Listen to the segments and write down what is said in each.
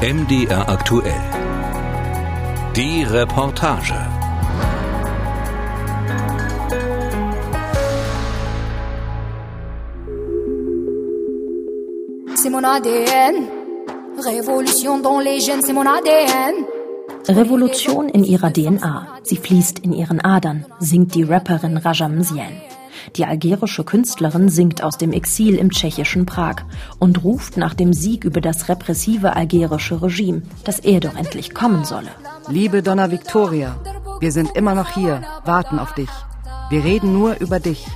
MDR aktuell. Die Reportage. C'est mon ADN. Révolution dans les gènes, c'est mon ADN. Revolution in ihrer DNA. Sie fließt in ihren Adern, singt die Rapperin Rajam Zien. Die algerische Künstlerin singt aus dem Exil im tschechischen Prag und ruft nach dem Sieg über das repressive algerische Regime, dass er doch endlich kommen solle. Liebe Donna Victoria, wir sind immer noch hier, warten auf dich. Wir reden nur über dich.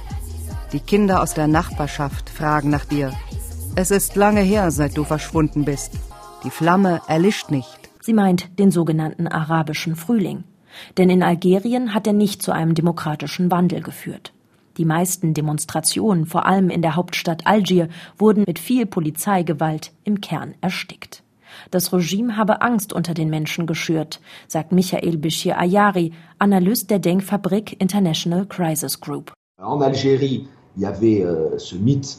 Die Kinder aus der Nachbarschaft fragen nach dir. Es ist lange her, seit du verschwunden bist. Die Flamme erlischt nicht. Sie meint den sogenannten arabischen Frühling. Denn in Algerien hat er nicht zu einem demokratischen Wandel geführt. Die meisten Demonstrationen, vor allem in der Hauptstadt Algier, wurden mit viel Polizeigewalt im Kern erstickt. Das Regime habe Angst unter den Menschen geschürt, sagt Michael Bishir Ayari, Analyst der Denkfabrik International Crisis Group. En Algérie, il y avait euh, ce mythe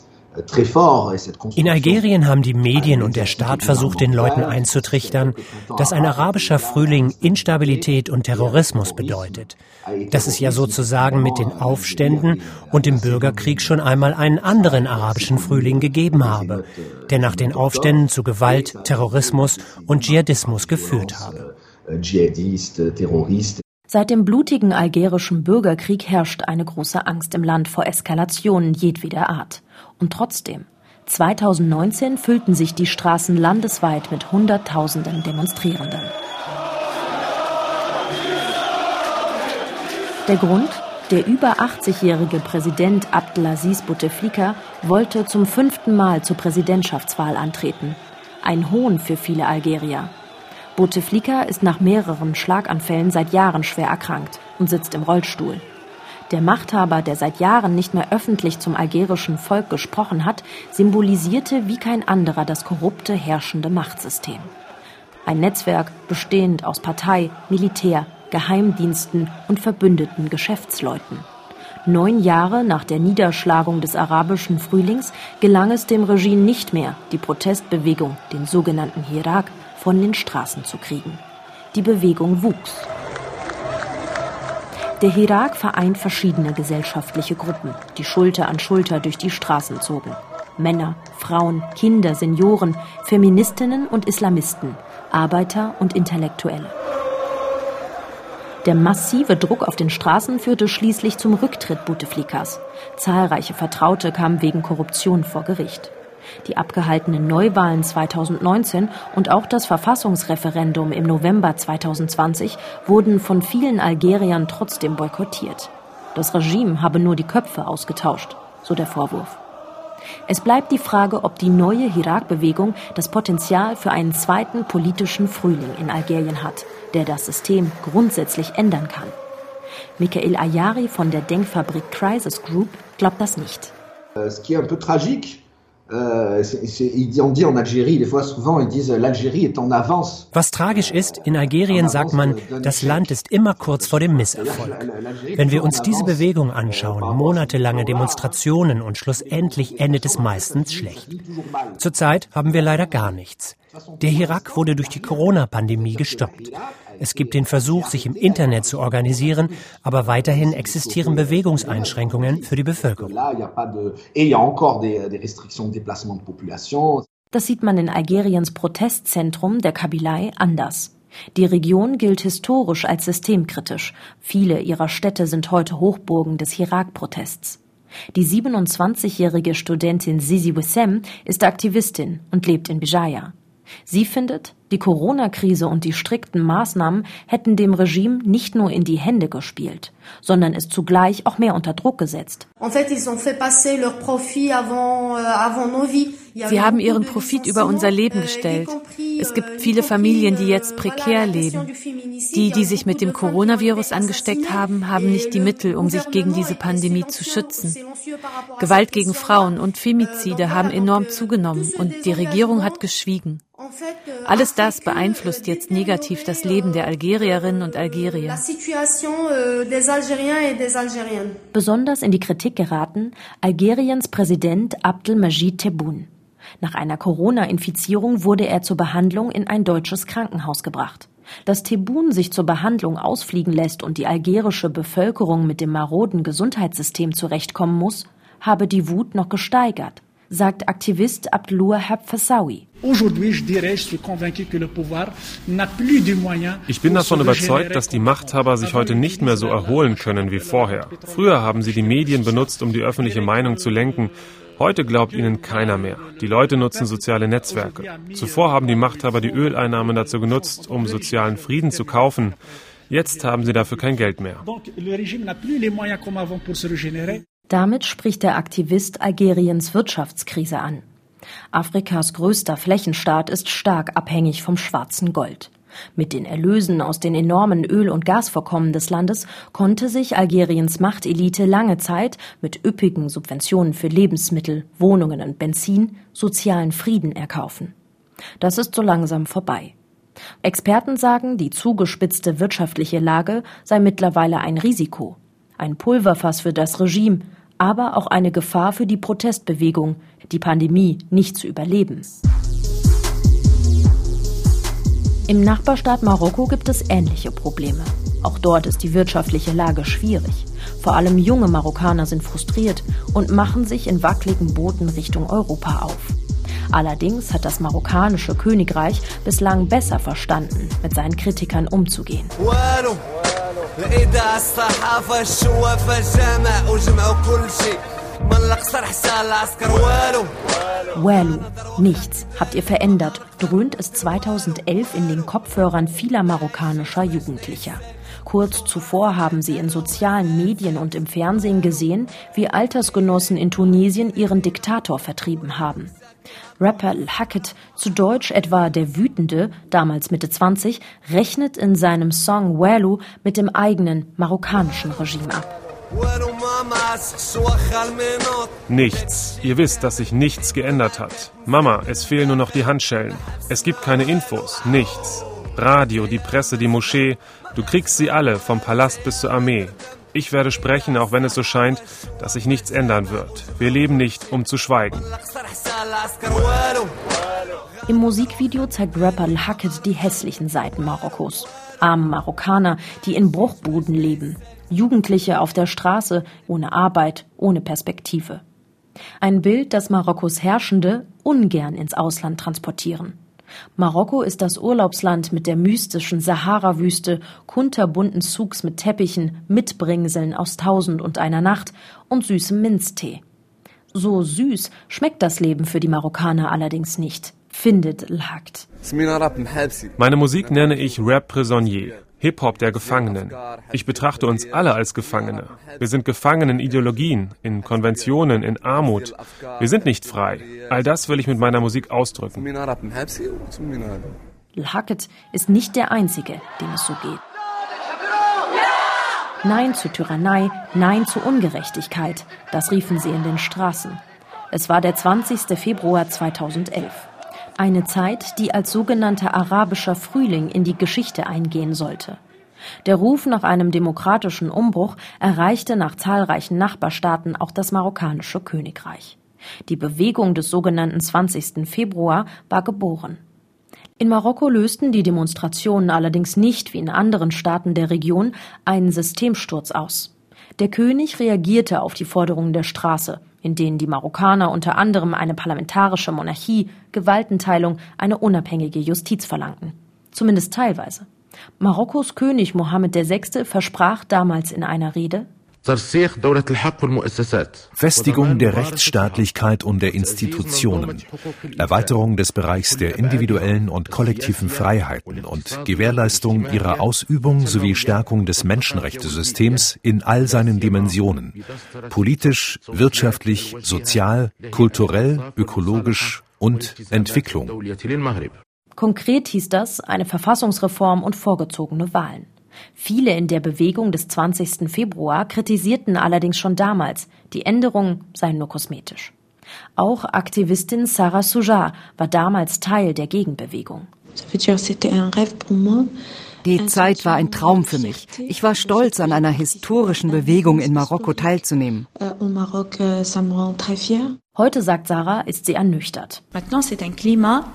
in Algerien haben die Medien und der Staat versucht, den Leuten einzutrichtern, dass ein arabischer Frühling Instabilität und Terrorismus bedeutet. Dass es ja sozusagen mit den Aufständen und dem Bürgerkrieg schon einmal einen anderen arabischen Frühling gegeben habe, der nach den Aufständen zu Gewalt, Terrorismus und Dschihadismus geführt habe. Seit dem blutigen algerischen Bürgerkrieg herrscht eine große Angst im Land vor Eskalationen jedweder Art. Und trotzdem, 2019 füllten sich die Straßen landesweit mit Hunderttausenden Demonstrierenden. Der Grund? Der über 80-jährige Präsident Abdelaziz Bouteflika wollte zum fünften Mal zur Präsidentschaftswahl antreten. Ein Hohn für viele Algerier. Bouteflika ist nach mehreren Schlaganfällen seit Jahren schwer erkrankt und sitzt im Rollstuhl. Der Machthaber, der seit Jahren nicht mehr öffentlich zum algerischen Volk gesprochen hat, symbolisierte wie kein anderer das korrupte herrschende Machtsystem. Ein Netzwerk bestehend aus Partei, Militär, Geheimdiensten und verbündeten Geschäftsleuten. Neun Jahre nach der Niederschlagung des arabischen Frühlings gelang es dem Regime nicht mehr, die Protestbewegung, den sogenannten Hirak, von den Straßen zu kriegen. Die Bewegung wuchs. Der Hirak vereint verschiedene gesellschaftliche Gruppen, die Schulter an Schulter durch die Straßen zogen. Männer, Frauen, Kinder, Senioren, Feministinnen und Islamisten, Arbeiter und Intellektuelle. Der massive Druck auf den Straßen führte schließlich zum Rücktritt Bouteflikas. Zahlreiche Vertraute kamen wegen Korruption vor Gericht. Die abgehaltenen Neuwahlen 2019 und auch das Verfassungsreferendum im November 2020 wurden von vielen Algeriern trotzdem boykottiert. Das Regime habe nur die Köpfe ausgetauscht, so der Vorwurf. Es bleibt die Frage, ob die neue Hirak-Bewegung das Potenzial für einen zweiten politischen Frühling in Algerien hat, der das System grundsätzlich ändern kann. Michael Ayari von der Denkfabrik Crisis Group glaubt das nicht. Ce qui est un peu was tragisch ist, in Algerien sagt man, das Land ist immer kurz vor dem Misserfolg. Wenn wir uns diese Bewegung anschauen, monatelange Demonstrationen und schlussendlich endet es meistens schlecht. Zurzeit haben wir leider gar nichts. Der Hirak wurde durch die Corona-Pandemie gestoppt. Es gibt den Versuch, sich im Internet zu organisieren, aber weiterhin existieren Bewegungseinschränkungen für die Bevölkerung. Das sieht man in Algeriens Protestzentrum der Kabylei anders. Die Region gilt historisch als systemkritisch. Viele ihrer Städte sind heute Hochburgen des Hirak-Protests. Die 27-jährige Studentin Sisi Wissem ist Aktivistin und lebt in Bijaya. Sie findet, die Corona-Krise und die strikten Maßnahmen hätten dem Regime nicht nur in die Hände gespielt, sondern es zugleich auch mehr unter Druck gesetzt. Euh, Sie haben ihren Profit über unser Leben euh, gestellt. Es gibt euh, viele Familien, die jetzt prekär leben. Die, die sich mit dem Coronavirus angesteckt haben, haben nicht die Mittel, um sich gegen diese Pandemie zu schützen. Gewalt gegen Frauen und Femizide haben enorm zugenommen und die Regierung hat geschwiegen. Alles das beeinflusst jetzt negativ das Leben der Algerierinnen und Algerier. Euh, Besonders in die Kritik geraten Algeriens Präsident Abdelmajid Tebboune. Nach einer Corona-Infizierung wurde er zur Behandlung in ein deutsches Krankenhaus gebracht. Dass Tebboune sich zur Behandlung ausfliegen lässt und die algerische Bevölkerung mit dem maroden Gesundheitssystem zurechtkommen muss, habe die Wut noch gesteigert, sagt Aktivist Abdelouahab Fassawi. Ich bin davon überzeugt, dass die Machthaber sich heute nicht mehr so erholen können wie vorher. Früher haben sie die Medien benutzt, um die öffentliche Meinung zu lenken. Heute glaubt ihnen keiner mehr. Die Leute nutzen soziale Netzwerke. Zuvor haben die Machthaber die Öleinnahmen dazu genutzt, um sozialen Frieden zu kaufen. Jetzt haben sie dafür kein Geld mehr. Damit spricht der Aktivist Algeriens Wirtschaftskrise an. Afrikas größter Flächenstaat ist stark abhängig vom schwarzen Gold. Mit den Erlösen aus den enormen Öl- und Gasvorkommen des Landes konnte sich Algeriens Machtelite lange Zeit mit üppigen Subventionen für Lebensmittel, Wohnungen und Benzin sozialen Frieden erkaufen. Das ist so langsam vorbei. Experten sagen, die zugespitzte wirtschaftliche Lage sei mittlerweile ein Risiko, ein Pulverfass für das Regime, aber auch eine Gefahr für die Protestbewegung, die Pandemie nicht zu überleben. Im Nachbarstaat Marokko gibt es ähnliche Probleme. Auch dort ist die wirtschaftliche Lage schwierig. Vor allem junge Marokkaner sind frustriert und machen sich in wackeligen Booten Richtung Europa auf. Allerdings hat das marokkanische Königreich bislang besser verstanden, mit seinen Kritikern umzugehen. Walu, nichts habt ihr verändert, dröhnt es 2011 in den Kopfhörern vieler marokkanischer Jugendlicher. Kurz zuvor haben sie in sozialen Medien und im Fernsehen gesehen, wie Altersgenossen in Tunesien ihren Diktator vertrieben haben. Rapper Hackett, zu Deutsch etwa der Wütende, damals Mitte 20, rechnet in seinem Song Walu mit dem eigenen marokkanischen Regime ab. Nichts. Ihr wisst, dass sich nichts geändert hat. Mama, es fehlen nur noch die Handschellen. Es gibt keine Infos. Nichts. Radio, die Presse, die Moschee. Du kriegst sie alle, vom Palast bis zur Armee. Ich werde sprechen, auch wenn es so scheint, dass sich nichts ändern wird. Wir leben nicht, um zu schweigen. Im Musikvideo zeigt Rapper Hackett die hässlichen Seiten Marokkos. Arme Marokkaner, die in Bruchbuden leben. Jugendliche auf der Straße, ohne Arbeit, ohne Perspektive. Ein Bild, das Marokkos Herrschende ungern ins Ausland transportieren. Marokko ist das Urlaubsland mit der mystischen Sahara-Wüste, kunterbunten Zugs mit Teppichen, Mitbringseln aus Tausend und einer Nacht und süßem Minztee. So süß schmeckt das Leben für die Marokkaner allerdings nicht, findet Lhakt. Meine Musik nenne ich Rap Prisonnier. Hip-Hop der Gefangenen. Ich betrachte uns alle als Gefangene. Wir sind gefangen in Ideologien, in Konventionen, in Armut. Wir sind nicht frei. All das will ich mit meiner Musik ausdrücken. Hackett ist nicht der Einzige, dem es so geht. Nein zur Tyrannei, Nein zur Ungerechtigkeit, das riefen sie in den Straßen. Es war der 20. Februar 2011. Eine Zeit, die als sogenannter arabischer Frühling in die Geschichte eingehen sollte. Der Ruf nach einem demokratischen Umbruch erreichte nach zahlreichen Nachbarstaaten auch das marokkanische Königreich. Die Bewegung des sogenannten 20. Februar war geboren. In Marokko lösten die Demonstrationen allerdings nicht wie in anderen Staaten der Region einen Systemsturz aus. Der König reagierte auf die Forderungen der Straße, in denen die Marokkaner unter anderem eine parlamentarische Monarchie, Gewaltenteilung, eine unabhängige Justiz verlangten. Zumindest teilweise. Marokkos König Mohammed VI. versprach damals in einer Rede, Festigung der Rechtsstaatlichkeit und der Institutionen, Erweiterung des Bereichs der individuellen und kollektiven Freiheiten und Gewährleistung ihrer Ausübung sowie Stärkung des Menschenrechtesystems in all seinen Dimensionen, politisch, wirtschaftlich, sozial, kulturell, ökologisch und Entwicklung. Konkret hieß das eine Verfassungsreform und vorgezogene Wahlen. Viele in der Bewegung des 20. Februar kritisierten allerdings schon damals, die Änderungen seien nur kosmetisch. Auch Aktivistin Sarah Soujar war damals Teil der Gegenbewegung. Die Zeit war ein Traum für mich. Ich war stolz, an einer historischen Bewegung in Marokko teilzunehmen. Heute, sagt Sarah, ist sie ernüchtert. Maintenant, c'est un climat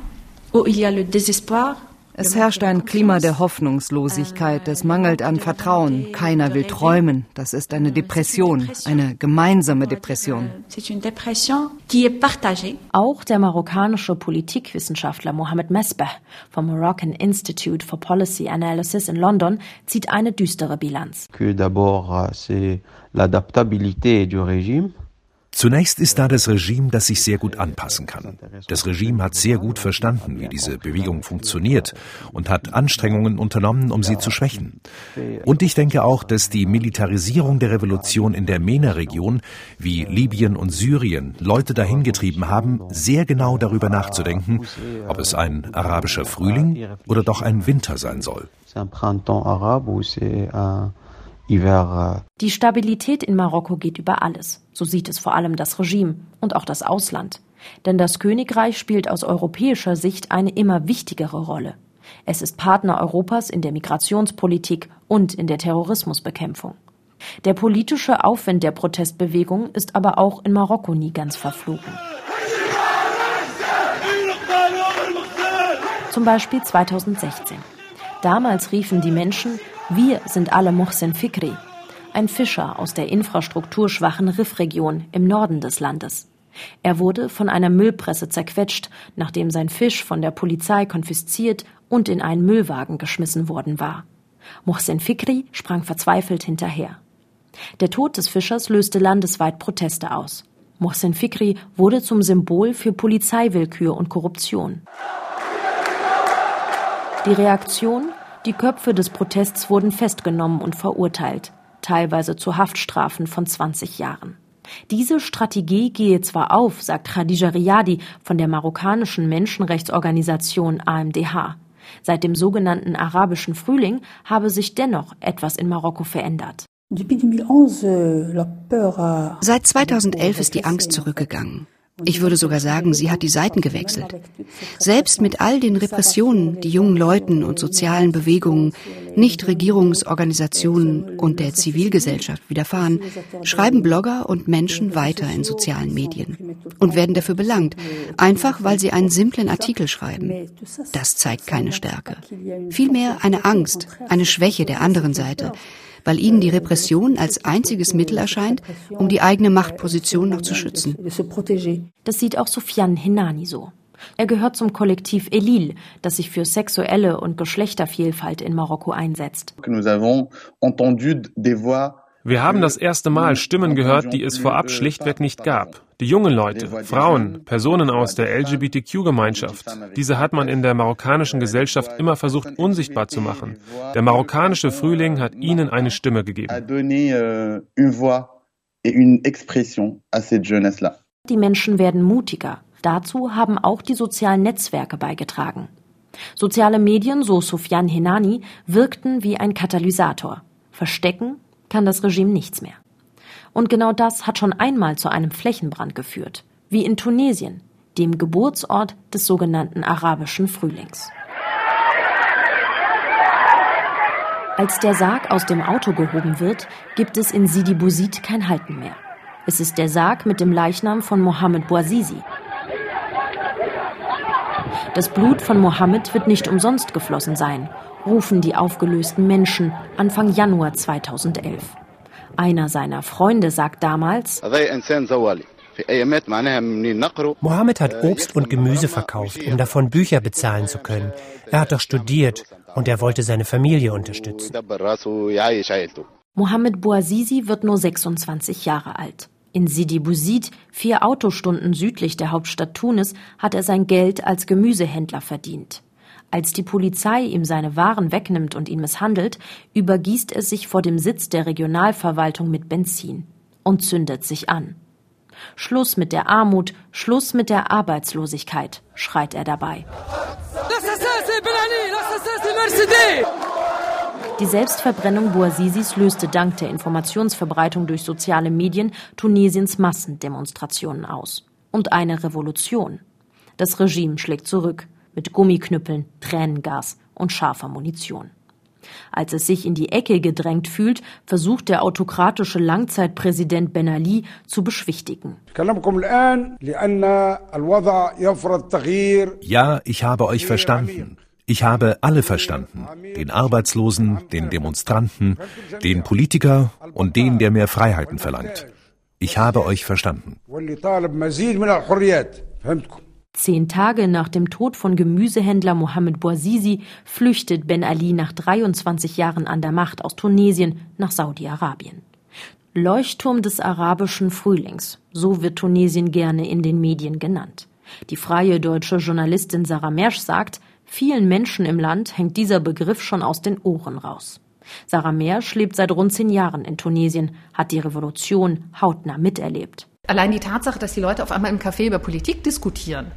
où il y a le désespoir es herrscht ein Klima der Hoffnungslosigkeit, es mangelt an Vertrauen, keiner will träumen. Das ist eine Depression, eine gemeinsame Depression. Auch der marokkanische Politikwissenschaftler Mohamed Mesbah vom Moroccan Institute for Policy Analysis in London zieht eine düstere Bilanz. Que d'abord, c'est l'adaptabilité du régime. Zunächst ist da das Regime, das sich sehr gut anpassen kann. Das Regime hat sehr gut verstanden, wie diese Bewegung funktioniert und hat Anstrengungen unternommen, um sie zu schwächen. Und ich denke auch, dass die Militarisierung der Revolution in der MENA-Region, wie Libyen und Syrien, Leute dahin getrieben haben, sehr genau darüber nachzudenken, ob es ein arabischer Frühling oder doch ein Winter sein soll. Die Stabilität in Marokko geht über alles. So sieht es vor allem das Regime und auch das Ausland. Denn das Königreich spielt aus europäischer Sicht eine immer wichtigere Rolle. Es ist Partner Europas in der Migrationspolitik und in der Terrorismusbekämpfung. Der politische Aufwind der Protestbewegung ist aber auch in Marokko nie ganz verflogen. Zum Beispiel 2016. Damals riefen die Menschen wir sind alle Mohsen Fikri, ein Fischer aus der infrastrukturschwachen Riffregion im Norden des Landes. Er wurde von einer Müllpresse zerquetscht, nachdem sein Fisch von der Polizei konfisziert und in einen Müllwagen geschmissen worden war. Mohsen Fikri sprang verzweifelt hinterher. Der Tod des Fischers löste landesweit Proteste aus. Mohsen Fikri wurde zum Symbol für Polizeiwillkür und Korruption. Die Reaktion die Köpfe des Protests wurden festgenommen und verurteilt, teilweise zu Haftstrafen von 20 Jahren. Diese Strategie gehe zwar auf, sagt Khadija Riyadi von der marokkanischen Menschenrechtsorganisation AMDH. Seit dem sogenannten arabischen Frühling habe sich dennoch etwas in Marokko verändert. Seit 2011 ist die Angst zurückgegangen. Ich würde sogar sagen, sie hat die Seiten gewechselt. Selbst mit all den Repressionen, die jungen Leuten und sozialen Bewegungen, Nichtregierungsorganisationen und der Zivilgesellschaft widerfahren, schreiben Blogger und Menschen weiter in sozialen Medien und werden dafür belangt, einfach weil sie einen simplen Artikel schreiben. Das zeigt keine Stärke. Vielmehr eine Angst, eine Schwäche der anderen Seite, weil ihnen die Repression als einziges Mittel erscheint, um die eigene Machtposition noch zu schützen. Das sieht auch Sofiane Hinani so. Er gehört zum Kollektiv Elil, das sich für sexuelle und Geschlechtervielfalt in Marokko einsetzt. Wir haben das erste Mal Stimmen gehört, die es vorab schlichtweg nicht gab. Die jungen Leute, Frauen, Personen aus der LGBTQ-Gemeinschaft, diese hat man in der marokkanischen Gesellschaft immer versucht unsichtbar zu machen. Der marokkanische Frühling hat ihnen eine Stimme gegeben. Die Menschen werden mutiger. Dazu haben auch die sozialen Netzwerke beigetragen. Soziale Medien, so Sofian Henani, wirkten wie ein Katalysator. Verstecken kann das Regime nichts mehr. Und genau das hat schon einmal zu einem Flächenbrand geführt, wie in Tunesien, dem Geburtsort des sogenannten arabischen Frühlings. Als der Sarg aus dem Auto gehoben wird, gibt es in Sidi Bouzid kein Halten mehr. Es ist der Sarg mit dem Leichnam von Mohammed Bouazizi. Das Blut von Mohammed wird nicht umsonst geflossen sein, rufen die aufgelösten Menschen Anfang Januar 2011. Einer seiner Freunde sagt damals, Mohammed hat Obst und Gemüse verkauft, um davon Bücher bezahlen zu können. Er hat doch studiert und er wollte seine Familie unterstützen. Mohammed Bouazizi wird nur 26 Jahre alt. In Sidi Bouzid, vier Autostunden südlich der Hauptstadt Tunis, hat er sein Geld als Gemüsehändler verdient. Als die Polizei ihm seine Waren wegnimmt und ihn misshandelt, übergießt er sich vor dem Sitz der Regionalverwaltung mit Benzin und zündet sich an. Schluss mit der Armut, Schluss mit der Arbeitslosigkeit, schreit er dabei. Die Selbstverbrennung Bouazizis löste dank der Informationsverbreitung durch soziale Medien Tunesiens Massendemonstrationen aus. Und eine Revolution. Das Regime schlägt zurück mit Gummiknüppeln, Tränengas und scharfer Munition. Als es sich in die Ecke gedrängt fühlt, versucht der autokratische Langzeitpräsident Ben Ali zu beschwichtigen. Ja, ich habe euch verstanden. Ich habe alle verstanden. Den Arbeitslosen, den Demonstranten, den Politiker und den, der mehr Freiheiten verlangt. Ich habe euch verstanden. Zehn Tage nach dem Tod von Gemüsehändler Mohamed Bouazizi flüchtet Ben Ali nach 23 Jahren an der Macht aus Tunesien nach Saudi-Arabien. Leuchtturm des arabischen Frühlings, so wird Tunesien gerne in den Medien genannt. Die freie deutsche Journalistin Sarah Mersch sagt, Vielen Menschen im Land hängt dieser Begriff schon aus den Ohren raus. Sarah Mersch lebt seit rund zehn Jahren in Tunesien, hat die Revolution hautnah miterlebt. Allein die Tatsache, dass die Leute auf einmal im Café über Politik diskutieren,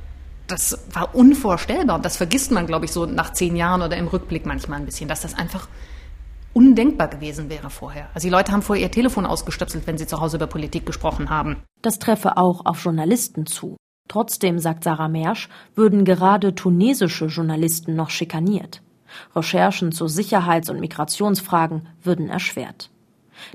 das war unvorstellbar. Das vergisst man, glaube ich, so nach zehn Jahren oder im Rückblick manchmal ein bisschen, dass das einfach undenkbar gewesen wäre vorher. Also die Leute haben vorher ihr Telefon ausgestöpselt, wenn sie zu Hause über Politik gesprochen haben. Das treffe auch auf Journalisten zu. Trotzdem, sagt Sarah Mersch, würden gerade tunesische Journalisten noch schikaniert. Recherchen zu Sicherheits- und Migrationsfragen würden erschwert.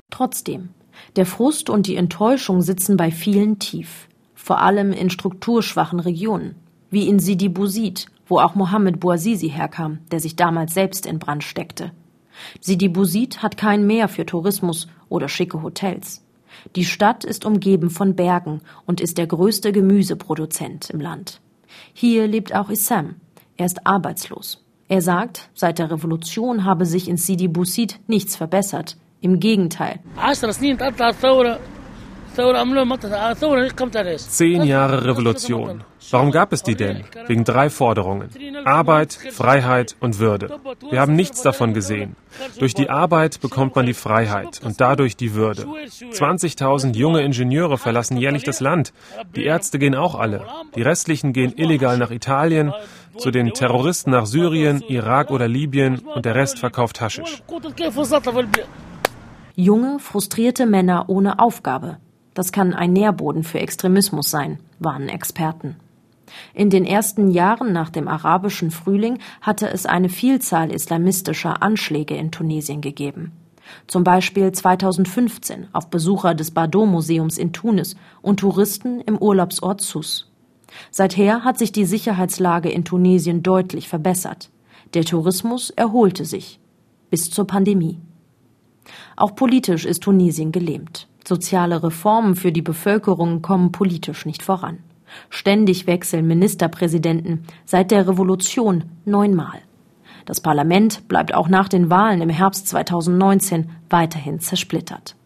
Trotzdem, der Frust und die Enttäuschung sitzen bei vielen tief, vor allem in strukturschwachen Regionen, wie in Sidi Bouzid, wo auch Mohammed Bouazizi herkam, der sich damals selbst in Brand steckte. Sidi Bouzid hat kein Meer für Tourismus oder schicke Hotels. Die Stadt ist umgeben von Bergen und ist der größte Gemüseproduzent im Land. Hier lebt auch Issam. Er ist arbeitslos. Er sagt, seit der Revolution habe sich in Sidi Bouzid nichts verbessert. Im Gegenteil. Zehn Jahre Revolution. Warum gab es die denn? Wegen drei Forderungen. Arbeit, Freiheit und Würde. Wir haben nichts davon gesehen. Durch die Arbeit bekommt man die Freiheit und dadurch die Würde. 20.000 junge Ingenieure verlassen jährlich das Land. Die Ärzte gehen auch alle. Die restlichen gehen illegal nach Italien, zu den Terroristen nach Syrien, Irak oder Libyen und der Rest verkauft Haschisch. Junge, frustrierte Männer ohne Aufgabe. Das kann ein Nährboden für Extremismus sein, warnen Experten. In den ersten Jahren nach dem arabischen Frühling hatte es eine Vielzahl islamistischer Anschläge in Tunesien gegeben. Zum Beispiel 2015 auf Besucher des Bardo-Museums in Tunis und Touristen im Urlaubsort Sus. Seither hat sich die Sicherheitslage in Tunesien deutlich verbessert. Der Tourismus erholte sich. Bis zur Pandemie. Auch politisch ist Tunesien gelähmt. Soziale Reformen für die Bevölkerung kommen politisch nicht voran. Ständig wechseln Ministerpräsidenten, seit der Revolution neunmal. Das Parlament bleibt auch nach den Wahlen im Herbst 2019 weiterhin zersplittert.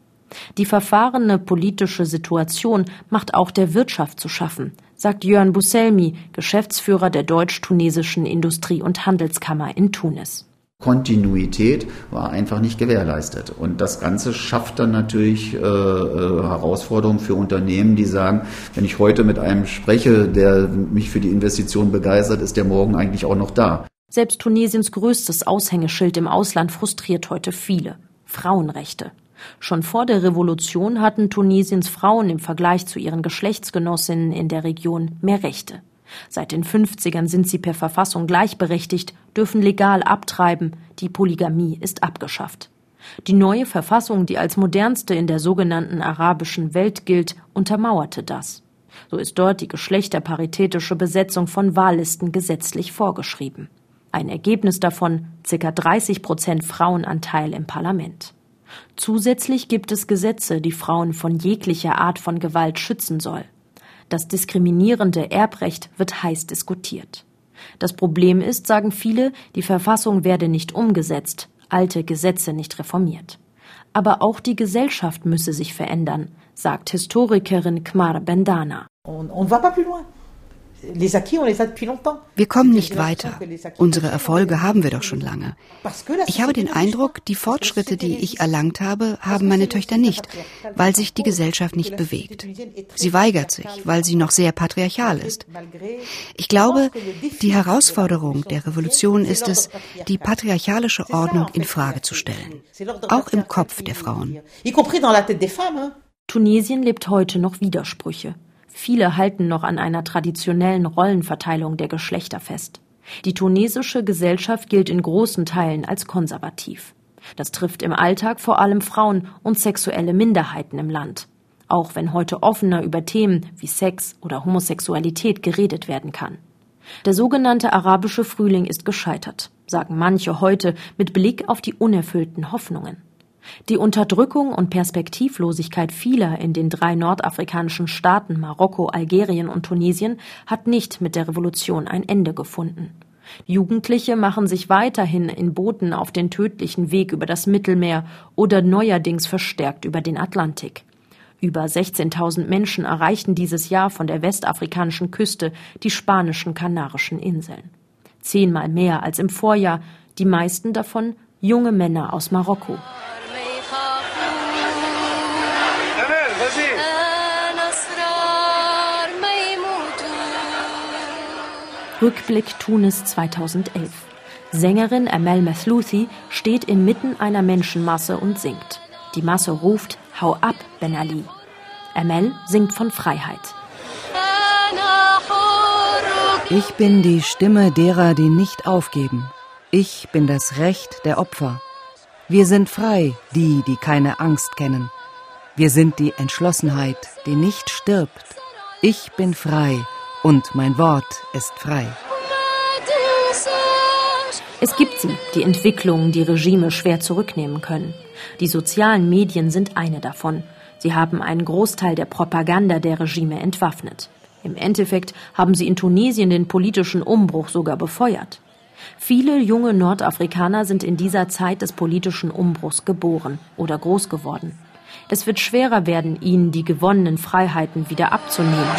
Die verfahrene politische Situation macht auch der Wirtschaft zu schaffen, sagt Jörn Busselmi, Geschäftsführer der deutsch-tunesischen Industrie- und Handelskammer in Tunis. Kontinuität war einfach nicht gewährleistet. Und das Ganze schafft dann natürlich äh, äh, Herausforderungen für Unternehmen, die sagen, wenn ich heute mit einem spreche, der mich für die Investition begeistert, ist der morgen eigentlich auch noch da. Selbst Tunesiens größtes Aushängeschild im Ausland frustriert heute viele. Frauenrechte. Schon vor der Revolution hatten Tunesiens Frauen im Vergleich zu ihren Geschlechtsgenossinnen in der Region mehr Rechte. Seit den 50ern sind sie per Verfassung gleichberechtigt, dürfen legal abtreiben, die Polygamie ist abgeschafft. Die neue Verfassung, die als modernste in der sogenannten arabischen Welt gilt, untermauerte das. So ist dort die geschlechterparitätische Besetzung von Wahllisten gesetzlich vorgeschrieben. Ein Ergebnis davon ca. 30 Prozent Frauenanteil im Parlament. Zusätzlich gibt es Gesetze, die Frauen von jeglicher Art von Gewalt schützen soll. Das diskriminierende Erbrecht wird heiß diskutiert. Das Problem ist, sagen viele, die Verfassung werde nicht umgesetzt, alte Gesetze nicht reformiert. Aber auch die Gesellschaft müsse sich verändern, sagt Historikerin Kmar Bendana. On, on Wir kommen nicht weiter. Unsere Erfolge haben wir doch schon lange. Ich habe den Eindruck, die Fortschritte, die ich erlangt habe, haben meine Töchter nicht, weil sich die Gesellschaft nicht bewegt. Sie weigert sich, weil sie noch sehr patriarchal ist. Ich glaube, die Herausforderung der Revolution ist es, die patriarchalische Ordnung in Frage zu stellen. Auch im Kopf der Frauen. Tunesien lebt heute noch Widersprüche. Viele halten noch an einer traditionellen Rollenverteilung der Geschlechter fest. Die tunesische Gesellschaft gilt in großen Teilen als konservativ. Das trifft im Alltag vor allem Frauen und sexuelle Minderheiten im Land. Auch wenn heute offener über Themen wie Sex oder Homosexualität geredet werden kann. Der sogenannte arabische Frühling ist gescheitert, sagen manche heute mit Blick auf die unerfüllten Hoffnungen. Die Unterdrückung und Perspektivlosigkeit vieler in den drei nordafrikanischen Staaten Marokko, Algerien und Tunesien hat nicht mit der Revolution ein Ende gefunden. Jugendliche machen sich weiterhin in Booten auf den tödlichen Weg über das Mittelmeer oder neuerdings verstärkt über den Atlantik. Über 16.000 Menschen erreichten dieses Jahr von der westafrikanischen Küste die spanischen Kanarischen Inseln. Zehnmal mehr als im Vorjahr, die meisten davon junge Männer aus Marokko. Rückblick Tunis 2011. Sängerin Amel Mathlouthi steht inmitten einer Menschenmasse und singt. Die Masse ruft Hau ab, Ben Ali. Amel singt von Freiheit. Ich bin die Stimme derer, die nicht aufgeben. Ich bin das Recht der Opfer. Wir sind frei, die, die keine Angst kennen. Wir sind die Entschlossenheit, die nicht stirbt. Ich bin frei, und mein Wort ist frei. Es gibt sie, die Entwicklungen, die Regime schwer zurücknehmen können. Die sozialen Medien sind eine davon. Sie haben einen Großteil der Propaganda der Regime entwaffnet. Im Endeffekt haben sie in Tunesien den politischen Umbruch sogar befeuert. Viele junge Nordafrikaner sind in dieser Zeit des politischen Umbruchs geboren oder groß geworden. Es wird schwerer werden, ihnen die gewonnenen Freiheiten wieder abzunehmen.